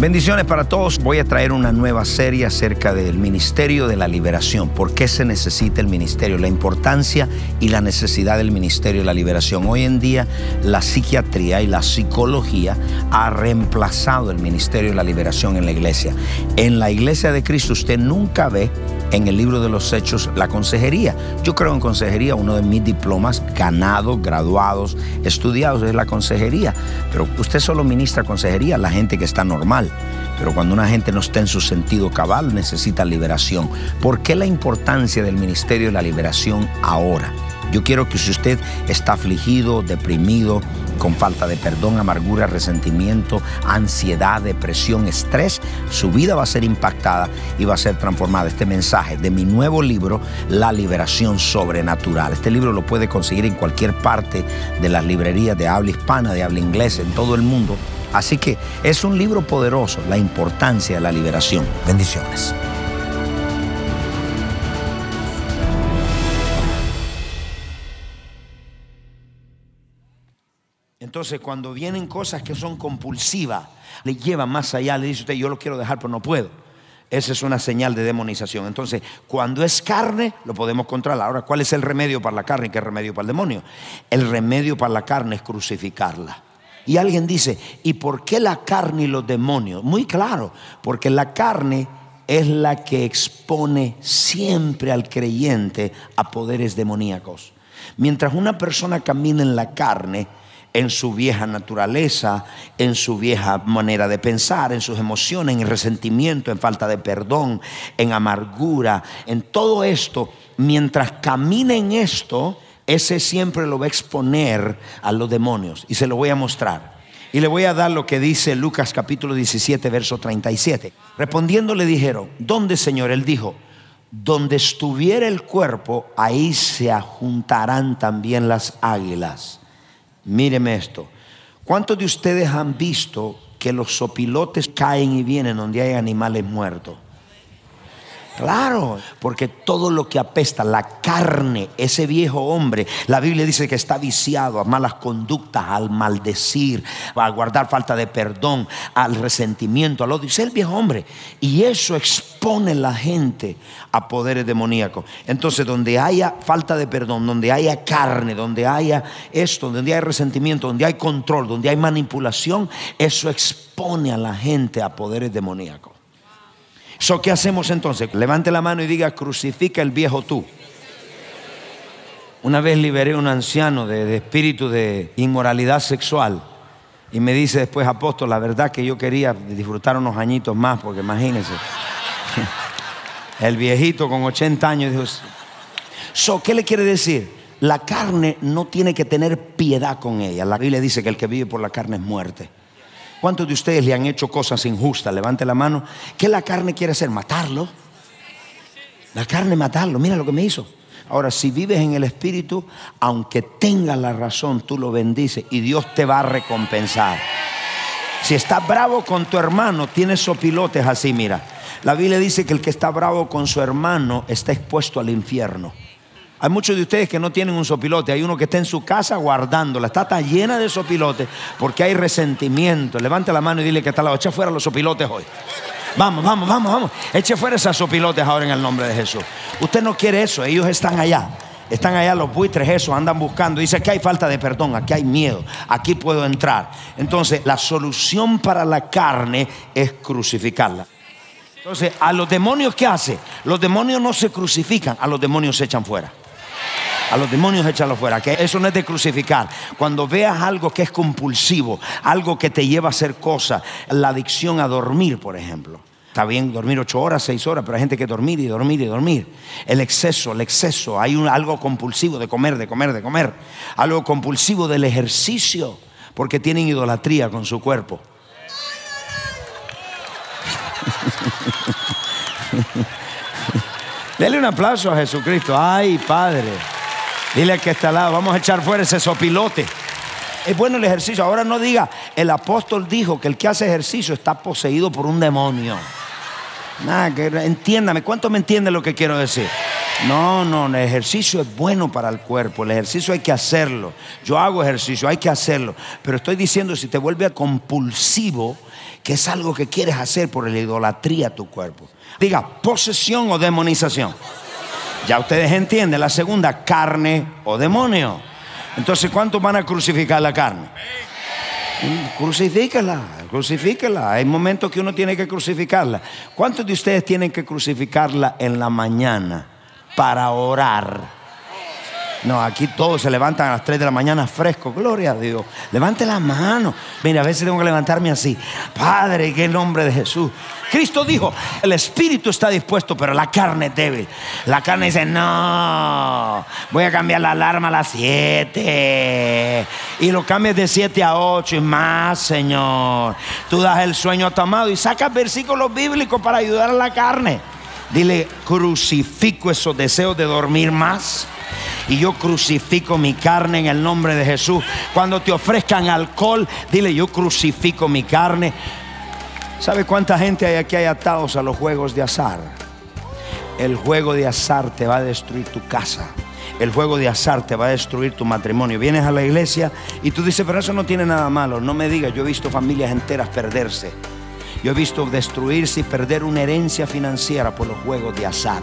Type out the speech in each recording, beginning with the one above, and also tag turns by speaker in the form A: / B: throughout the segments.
A: Bendiciones para todos. Voy a traer una nueva serie acerca del Ministerio de la Liberación. ¿Por qué se necesita el ministerio? La importancia y la necesidad del Ministerio de la Liberación. Hoy en día la psiquiatría y la psicología ha reemplazado el Ministerio de la Liberación en la iglesia. En la iglesia de Cristo usted nunca ve en el libro de los hechos la consejería. Yo creo en consejería, uno de mis diplomas ganados, graduados, estudiados es la consejería. Pero usted solo ministra consejería a la gente que está normal. Pero cuando una gente no está en su sentido cabal, necesita liberación. ¿Por qué la importancia del ministerio de la liberación ahora? Yo quiero que si usted está afligido, deprimido, con falta de perdón, amargura, resentimiento, ansiedad, depresión, estrés, su vida va a ser impactada y va a ser transformada. Este mensaje de mi nuevo libro, La Liberación Sobrenatural. Este libro lo puede conseguir en cualquier parte de las librerías de habla hispana, de habla inglesa, en todo el mundo. Así que es un libro poderoso, la importancia de la liberación. Bendiciones. Entonces, cuando vienen cosas que son compulsivas, le llevan más allá, le dice usted, yo lo quiero dejar, pero no puedo. Esa es una señal de demonización. Entonces, cuando es carne, lo podemos controlar. Ahora, ¿cuál es el remedio para la carne y qué remedio para el demonio? El remedio para la carne es crucificarla. Y alguien dice, ¿y por qué la carne y los demonios? Muy claro, porque la carne es la que expone siempre al creyente a poderes demoníacos. Mientras una persona camina en la carne, en su vieja naturaleza, en su vieja manera de pensar, en sus emociones, en resentimiento, en falta de perdón, en amargura, en todo esto, mientras camina en esto, ese siempre lo va a exponer a los demonios y se lo voy a mostrar. Y le voy a dar lo que dice Lucas capítulo 17, verso 37. Respondiendo le dijeron, ¿dónde Señor? Él dijo, donde estuviera el cuerpo, ahí se juntarán también las águilas. Míreme esto. ¿Cuántos de ustedes han visto que los sopilotes caen y vienen donde hay animales muertos? Claro, porque todo lo que apesta, la carne, ese viejo hombre, la Biblia dice que está viciado a malas conductas, al maldecir, a guardar falta de perdón, al resentimiento, al odio. Es el viejo hombre. Y eso expone a la gente a poderes demoníacos. Entonces, donde haya falta de perdón, donde haya carne, donde haya esto, donde hay resentimiento, donde hay control, donde hay manipulación, eso expone a la gente a poderes demoníacos. So, ¿Qué hacemos entonces? Levante la mano y diga, crucifica el viejo tú. Una vez liberé a un anciano de, espíritu de inmoralidad sexual y me dice después, apóstol, la verdad que yo quería disfrutar unos añitos más, porque imagínense, el viejito con 80 años dijo, so, ¿qué le quiere decir? La carne no tiene que tener piedad con ella. La Biblia dice que el que vive por la carne es muerte. ¿Cuántos de ustedes le han hecho cosas injustas? Levante la mano. ¿Qué la carne quiere hacer? Matarlo. La carne matarlo. Mira lo que me hizo. Ahora, si vives en el Espíritu, aunque tengas la razón, tú lo bendices y Dios te va a recompensar. Si estás bravo con tu hermano, tienes sopilotes así, mira. La Biblia dice que el que está bravo con su hermano está expuesto al infierno. Hay muchos de ustedes que no tienen un sopilote. Hay uno que está en su casa guardándola. Está tan llena de sopilotes porque hay resentimiento. Levante la mano y dile que está la echa fuera los sopilotes hoy. Vamos, vamos, vamos, vamos. Eche fuera esas sopilotes ahora en el nombre de Jesús. Usted no quiere eso. Ellos están allá. Están allá los buitres, esos andan buscando. Dice que hay falta de perdón, aquí hay miedo, aquí puedo entrar. Entonces, la solución para la carne es crucificarla. Entonces, a los demonios, ¿qué hace? Los demonios no se crucifican, a los demonios se echan fuera. A los demonios échalo fuera, que eso no es de crucificar. Cuando veas algo que es compulsivo, algo que te lleva a hacer cosas, la adicción a dormir, por ejemplo. Está bien dormir ocho horas, seis horas, pero hay gente que dormir y dormir y dormir. El exceso, el exceso. Hay algo compulsivo de comer, de comer, de comer. Algo compulsivo del ejercicio, porque tienen idolatría con su cuerpo. Dele un aplauso a Jesucristo. Ay, Padre. Dile que está al lado, vamos a echar fuera ese sopilote. Es bueno el ejercicio. Ahora no diga, el apóstol dijo que el que hace ejercicio está poseído por un demonio. Nada, entiéndame, ¿cuánto me entiende lo que quiero decir? No, no, el ejercicio es bueno para el cuerpo, el ejercicio hay que hacerlo. Yo hago ejercicio, hay que hacerlo. Pero estoy diciendo, si te vuelve compulsivo, que es algo que quieres hacer por la idolatría a tu cuerpo. Diga, posesión o demonización. Ya ustedes entienden. La segunda, carne o demonio. Entonces, ¿cuántos van a crucificar la carne? Crucifíquela, crucifíquela. Hay momentos que uno tiene que crucificarla. ¿Cuántos de ustedes tienen que crucificarla en la mañana para orar? No, aquí todos se levantan a las 3 de la mañana fresco. Gloria a Dios. Levante la mano. Mira, a veces tengo que levantarme así. Padre, en el nombre de Jesús. Cristo dijo, el espíritu está dispuesto, pero la carne es débil. La carne dice, no, voy a cambiar la alarma a las 7. Y lo cambias de 7 a 8 y más, Señor. Tú das el sueño a tu amado y sacas versículos bíblicos para ayudar a la carne. Dile, crucifico esos deseos de dormir más y yo crucifico mi carne en el nombre de Jesús. Cuando te ofrezcan alcohol, dile yo crucifico mi carne. ¿Sabe cuánta gente hay aquí hay atados a los juegos de azar? El juego de azar te va a destruir tu casa. El juego de azar te va a destruir tu matrimonio. Vienes a la iglesia y tú dices, pero eso no tiene nada malo. No me digas, yo he visto familias enteras perderse. Yo he visto destruirse y perder una herencia financiera por los juegos de azar.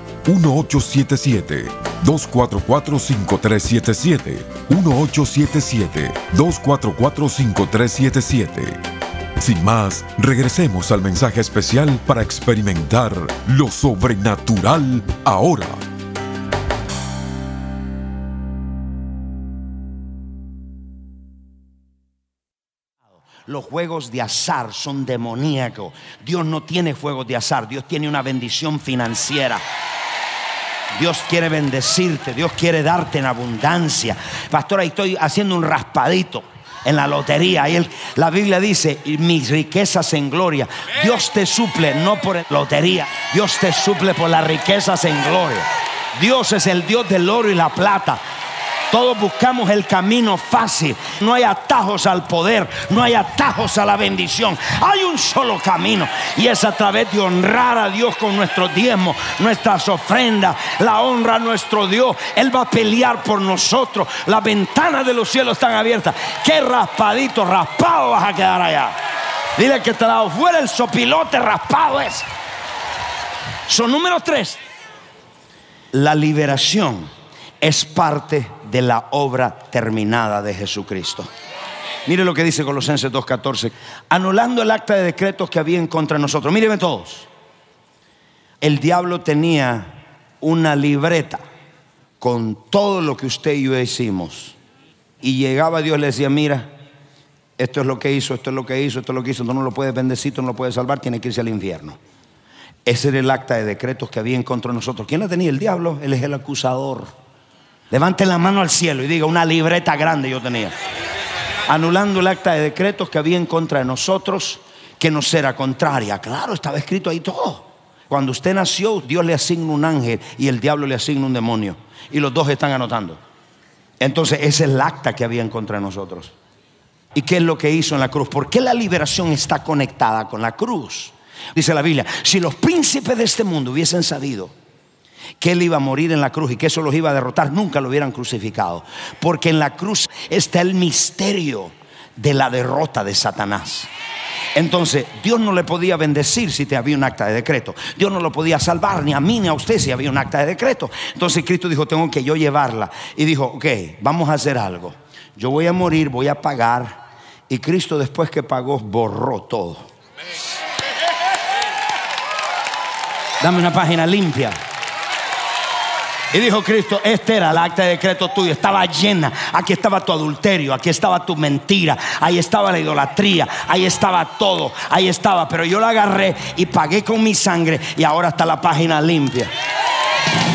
B: 1877-244-5377. 1877-244-5377. Sin más, regresemos al mensaje especial para experimentar lo sobrenatural ahora.
A: Los juegos de azar son demoníacos. Dios no tiene juegos de azar, Dios tiene una bendición financiera. Dios quiere bendecirte, Dios quiere darte en abundancia. Pastor, ahí estoy haciendo un raspadito en la lotería. Y la Biblia dice, mis riquezas en gloria. Dios te suple no por lotería, Dios te suple por las riquezas en gloria. Dios es el Dios del oro y la plata. Todos buscamos el camino fácil. No hay atajos al poder, no hay atajos a la bendición. Hay un solo camino y es a través de honrar a Dios con nuestros diezmos, nuestras ofrendas, la honra a nuestro Dios. Él va a pelear por nosotros. Las ventanas de los cielos están abiertas. Qué raspadito, raspado vas a quedar allá. Dile que te dado fuera el sopilote raspado es. Son número tres. La liberación es parte de la obra terminada de Jesucristo. Mire lo que dice Colosenses 2.14. Anulando el acta de decretos que había en contra de nosotros. Mírenme todos. El diablo tenía una libreta con todo lo que usted y yo hicimos. Y llegaba Dios y le decía, mira, esto es lo que hizo, esto es lo que hizo, esto es lo que hizo. Tú no lo puedes bendecir, tú no lo puedes salvar, tiene que irse al infierno. Ese era el acta de decretos que había en contra de nosotros. ¿Quién la tenía? El diablo. Él es el acusador. Levante la mano al cielo y diga, una libreta grande yo tenía. Anulando el acta de decretos que había en contra de nosotros, que nos era contraria. Claro, estaba escrito ahí todo. Cuando usted nació, Dios le asigna un ángel y el diablo le asigna un demonio. Y los dos están anotando. Entonces, ese es el acta que había en contra de nosotros. ¿Y qué es lo que hizo en la cruz? ¿Por qué la liberación está conectada con la cruz? Dice la Biblia, si los príncipes de este mundo hubiesen sabido que él iba a morir en la cruz y que eso los iba a derrotar, nunca lo hubieran crucificado. Porque en la cruz está el misterio de la derrota de Satanás. Entonces, Dios no le podía bendecir si te había un acta de decreto. Dios no lo podía salvar ni a mí ni a usted si había un acta de decreto. Entonces Cristo dijo, tengo que yo llevarla. Y dijo, ok, vamos a hacer algo. Yo voy a morir, voy a pagar. Y Cristo después que pagó, borró todo. Dame una página limpia. Y dijo Cristo, este era el acta de decreto tuyo, estaba llena. Aquí estaba tu adulterio, aquí estaba tu mentira, ahí estaba la idolatría, ahí estaba todo, ahí estaba. Pero yo la agarré y pagué con mi sangre y ahora está la página limpia.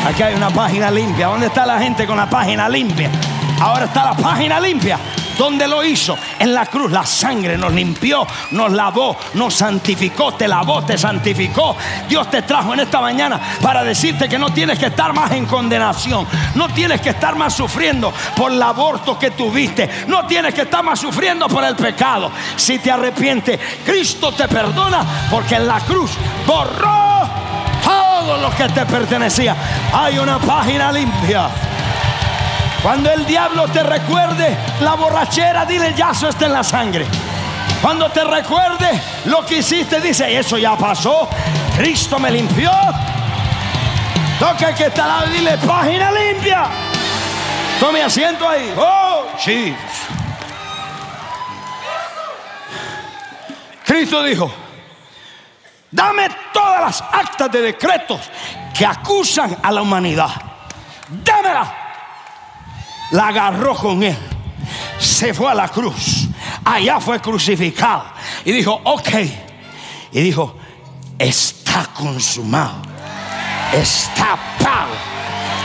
A: Aquí hay una página limpia. ¿Dónde está la gente con la página limpia? Ahora está la página limpia. ¿Dónde lo hizo? En la cruz. La sangre nos limpió, nos lavó, nos santificó, te lavó, te santificó. Dios te trajo en esta mañana para decirte que no tienes que estar más en condenación. No tienes que estar más sufriendo por el aborto que tuviste. No tienes que estar más sufriendo por el pecado. Si te arrepientes, Cristo te perdona porque en la cruz borró todo lo que te pertenecía. Hay una página limpia. Cuando el diablo te recuerde la borrachera, dile ya eso está en la sangre. Cuando te recuerde lo que hiciste, dice, eso ya pasó. Cristo me limpió. Toca que está lado dile, página limpia. Tome asiento ahí. Oh, sí. Cristo dijo, dame todas las actas de decretos que acusan a la humanidad. Dámela la agarró con él, se fue a la cruz, allá fue crucificado. Y dijo, ok, y dijo, está consumado, está pago,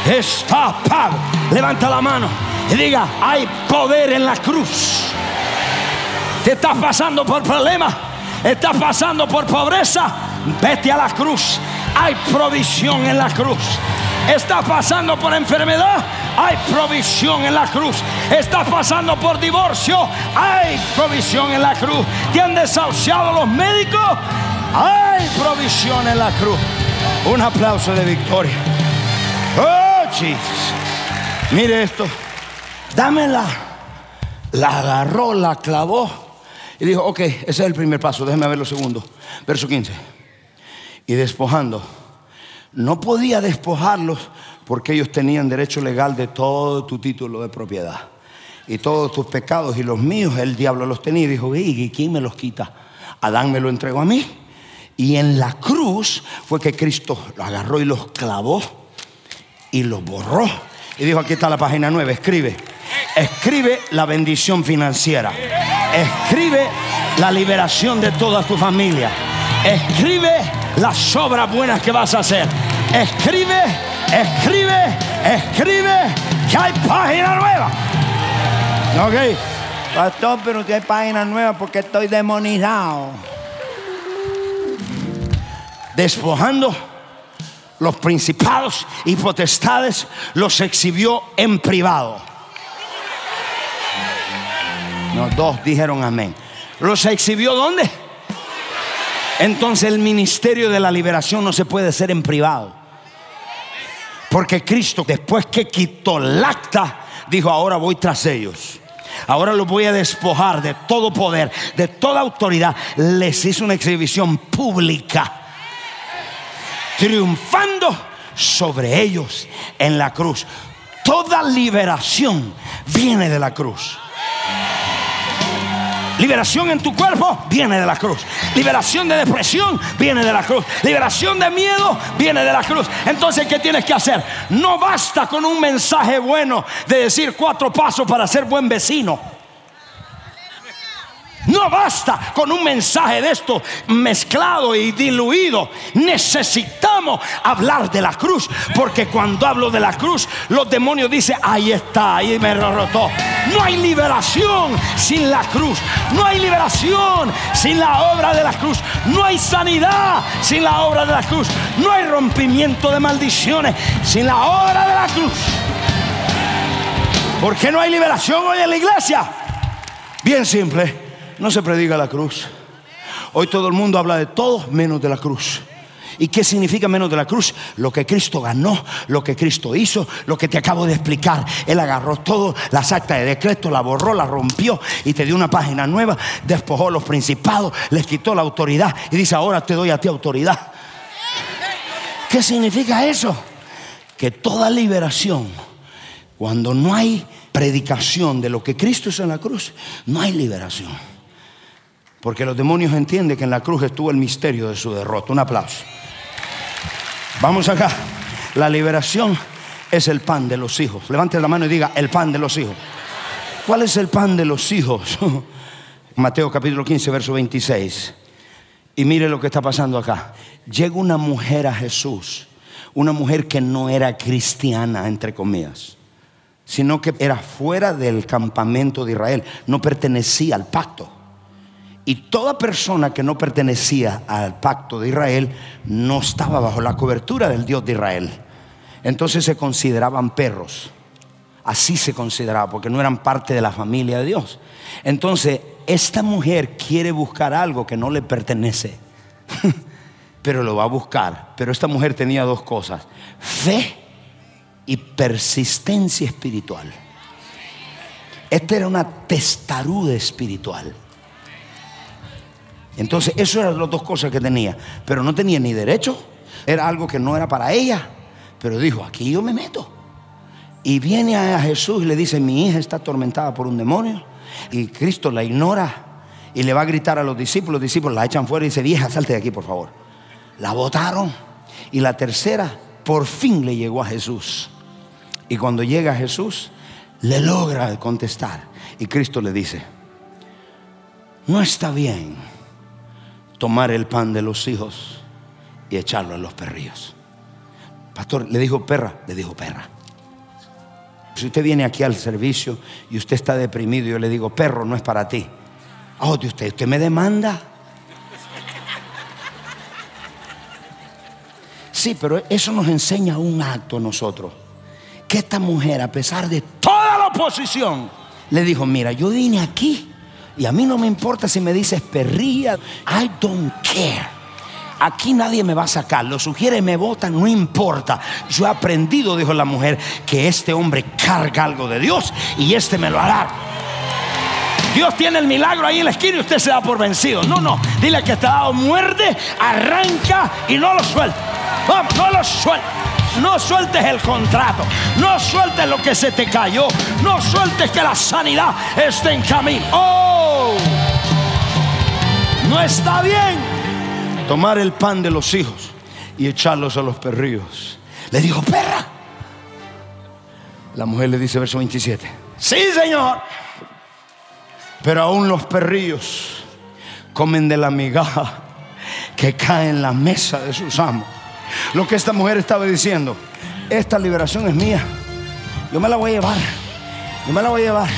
A: está pago. Levanta la mano y diga, hay poder en la cruz. Te estás pasando por problemas, estás pasando por pobreza, vete a la cruz. Hay provisión en la cruz. Estás pasando por enfermedad, hay provisión en la cruz. Estás pasando por divorcio, hay provisión en la cruz. Te han desahuciado los médicos, hay provisión en la cruz. Un aplauso de victoria. Oh, Jesus. Mire esto. Dámela. La agarró, la clavó y dijo, ok, ese es el primer paso, déjeme ver lo segundo. Verso 15. Y despojando. No podía despojarlos porque ellos tenían derecho legal de todo tu título de propiedad. Y todos tus pecados y los míos, el diablo los tenía. Y dijo, ¿y quién me los quita? Adán me lo entregó a mí. Y en la cruz fue que Cristo lo agarró y los clavó y los borró. Y dijo, aquí está la página 9, escribe. Escribe la bendición financiera. Escribe la liberación de toda tu familia. Escribe las obras buenas que vas a hacer. Escribe escribe, escribe que hay página nueva. Ok, pastor, pero que hay página nueva porque estoy demonizado. Despojando los principados y potestades, los exhibió en privado. Los dos dijeron amén. ¿Los exhibió dónde? Entonces el ministerio de la liberación no se puede hacer en privado. Porque Cristo, después que quitó el acta, dijo, ahora voy tras ellos. Ahora los voy a despojar de todo poder, de toda autoridad. Les hizo una exhibición pública, triunfando sobre ellos en la cruz. Toda liberación viene de la cruz. Liberación en tu cuerpo viene de la cruz. Liberación de depresión viene de la cruz. Liberación de miedo viene de la cruz. Entonces, ¿qué tienes que hacer? No basta con un mensaje bueno de decir cuatro pasos para ser buen vecino. No basta con un mensaje de esto mezclado y diluido. Necesitamos hablar de la cruz. Porque cuando hablo de la cruz, los demonios dicen, ahí está, ahí me derrotó. No hay liberación sin la cruz. No hay liberación sin la obra de la cruz. No hay sanidad sin la obra de la cruz. No hay rompimiento de maldiciones sin la obra de la cruz. ¿Por qué no hay liberación hoy en la iglesia? Bien simple, no se predica la cruz. Hoy todo el mundo habla de todo menos de la cruz. ¿Y qué significa menos de la cruz? Lo que Cristo ganó, lo que Cristo hizo, lo que te acabo de explicar. Él agarró todo, las actas de decreto, la borró, la rompió y te dio una página nueva, despojó los principados, les quitó la autoridad y dice, ahora te doy a ti autoridad. ¿Qué significa eso? Que toda liberación, cuando no hay predicación de lo que Cristo hizo en la cruz, no hay liberación. Porque los demonios entienden que en la cruz estuvo el misterio de su derrota. Un aplauso. Vamos acá. La liberación es el pan de los hijos. Levante la mano y diga, el pan de los hijos. ¿Cuál es el pan de los hijos? Mateo capítulo 15, verso 26. Y mire lo que está pasando acá. Llega una mujer a Jesús, una mujer que no era cristiana, entre comillas, sino que era fuera del campamento de Israel, no pertenecía al pacto. Y toda persona que no pertenecía al pacto de Israel no estaba bajo la cobertura del Dios de Israel. Entonces se consideraban perros. Así se consideraba, porque no eran parte de la familia de Dios. Entonces, esta mujer quiere buscar algo que no le pertenece, pero lo va a buscar. Pero esta mujer tenía dos cosas, fe y persistencia espiritual. Esta era una testaruda espiritual. Entonces, eso eran las dos cosas que tenía. Pero no tenía ni derecho. Era algo que no era para ella. Pero dijo, aquí yo me meto. Y viene a Jesús y le dice, mi hija está atormentada por un demonio. Y Cristo la ignora y le va a gritar a los discípulos. Los discípulos la echan fuera y dice, vieja, salte de aquí, por favor. La botaron. Y la tercera, por fin le llegó a Jesús. Y cuando llega a Jesús, le logra contestar. Y Cristo le dice, no está bien tomar el pan de los hijos y echarlo a los perrillos. Pastor, le dijo perra, le dijo perra. Si usted viene aquí al servicio y usted está deprimido, yo le digo, perro, no es para ti. Oh, de usted, usted me demanda. Sí, pero eso nos enseña un acto nosotros. Que esta mujer, a pesar de toda la oposición, le dijo, mira, yo vine aquí y a mí no me importa si me dices perrilla. I don't care. Aquí nadie me va a sacar. Lo sugiere, me votan, no importa. Yo he aprendido, dijo la mujer, que este hombre carga algo de Dios y este me lo hará. Dios tiene el milagro ahí en la esquina y usted se da por vencido. No, no. Dile que te ha dado muerde, arranca y no lo suelta. No lo suelta. No sueltes el contrato. No sueltes lo que se te cayó. No sueltes que la sanidad esté en camino. Oh, no está bien tomar el pan de los hijos y echarlos a los perrillos. Le dijo, perra. La mujer le dice, verso 27. Sí, Señor. Pero aún los perrillos comen de la migaja que cae en la mesa de sus amos. Lo que esta mujer estaba diciendo, esta liberación es mía. Yo me la voy a llevar. Yo me la voy a llevar.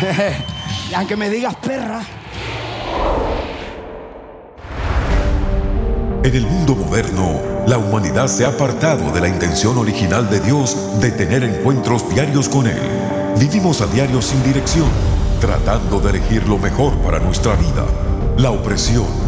A: y aunque me digas perra.
B: En el mundo moderno, la humanidad se ha apartado de la intención original de Dios de tener encuentros diarios con Él. Vivimos a diario sin dirección, tratando de elegir lo mejor para nuestra vida. La opresión,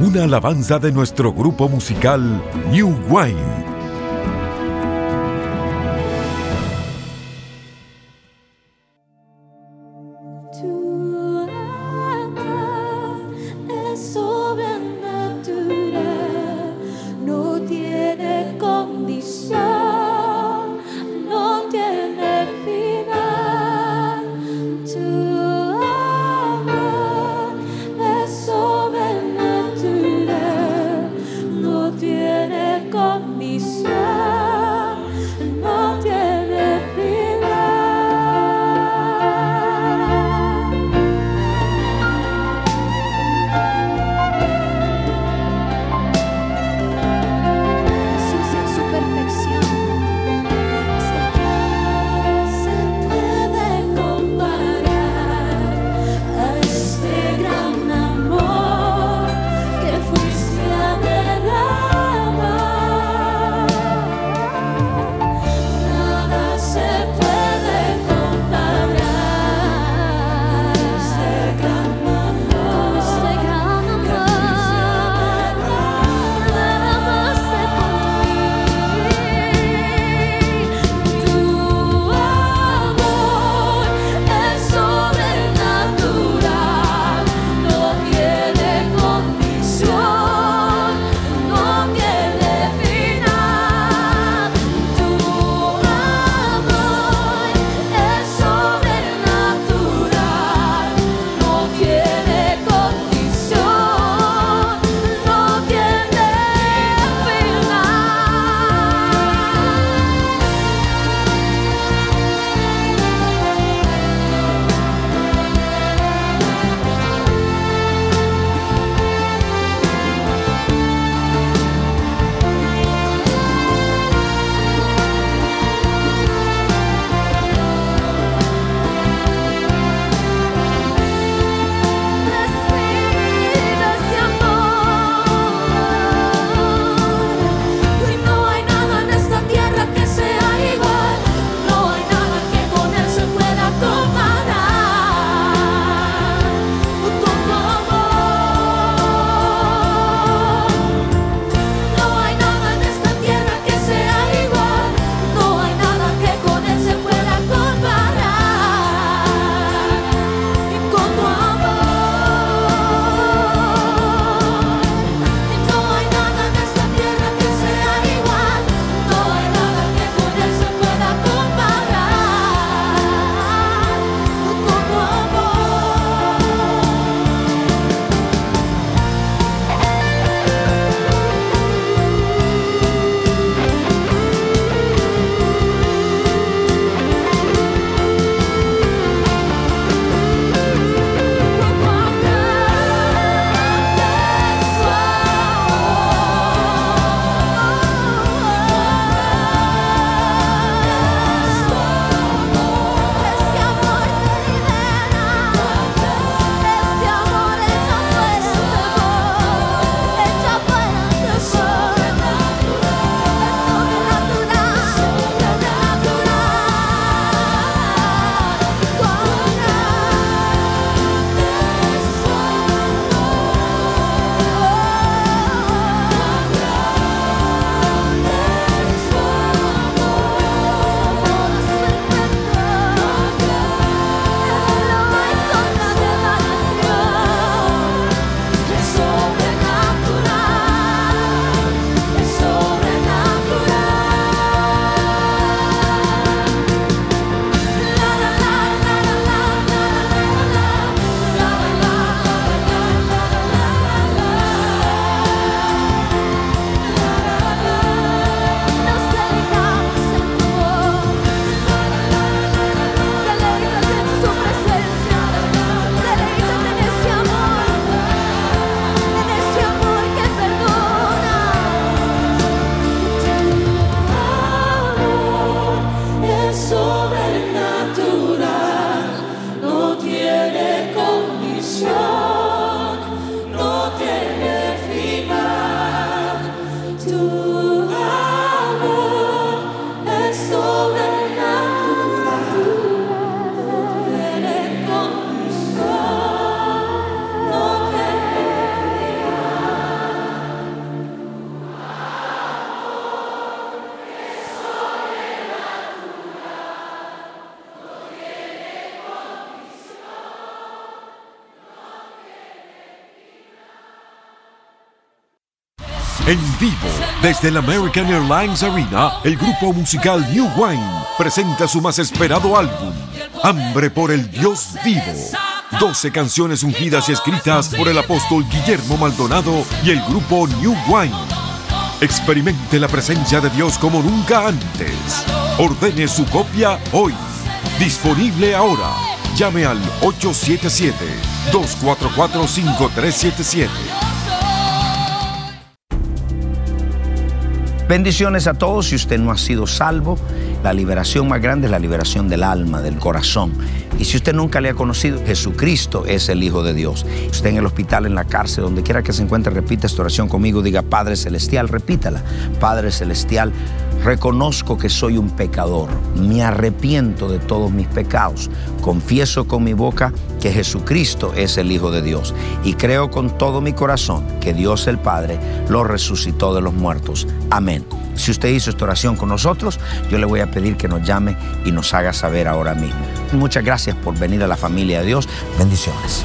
C: una alabanza de nuestro grupo musical New Wine.
B: En vivo, desde el American Airlines Arena, el grupo musical New Wine presenta su más esperado álbum, Hambre por el Dios Vivo. 12 canciones ungidas y escritas por el apóstol Guillermo Maldonado y el grupo New Wine. Experimente la presencia de Dios como nunca antes. Ordene su copia hoy. Disponible ahora. Llame al 877-244-5377.
A: Bendiciones a todos. Si usted no ha sido salvo, la liberación más grande es la liberación del alma, del corazón. Y si usted nunca le ha conocido, Jesucristo es el Hijo de Dios. Usted en el hospital, en la cárcel, donde quiera que se encuentre, repita esta oración conmigo. Diga, Padre Celestial, repítala. Padre Celestial, reconozco que soy un pecador. Me arrepiento de todos mis pecados. Confieso con mi boca que Jesucristo es el Hijo de Dios. Y creo con todo mi corazón que Dios el Padre lo resucitó de los muertos. Amén. Si usted hizo esta oración con nosotros, yo le voy a pedir que nos llame y nos haga saber ahora mismo. Muchas gracias por venir a la familia de Dios. Bendiciones.